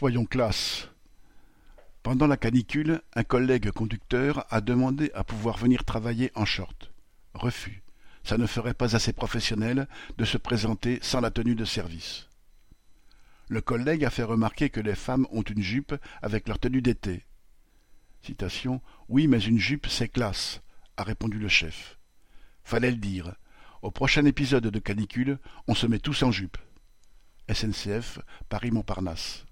Soyons classe. Pendant la canicule, un collègue conducteur a demandé à pouvoir venir travailler en short. Refus. Ça ne ferait pas assez professionnel de se présenter sans la tenue de service. Le collègue a fait remarquer que les femmes ont une jupe avec leur tenue d'été. Citation Oui, mais une jupe, c'est classe, a répondu le chef. Fallait le dire. Au prochain épisode de canicule, on se met tous en jupe. SNCF Paris-Montparnasse.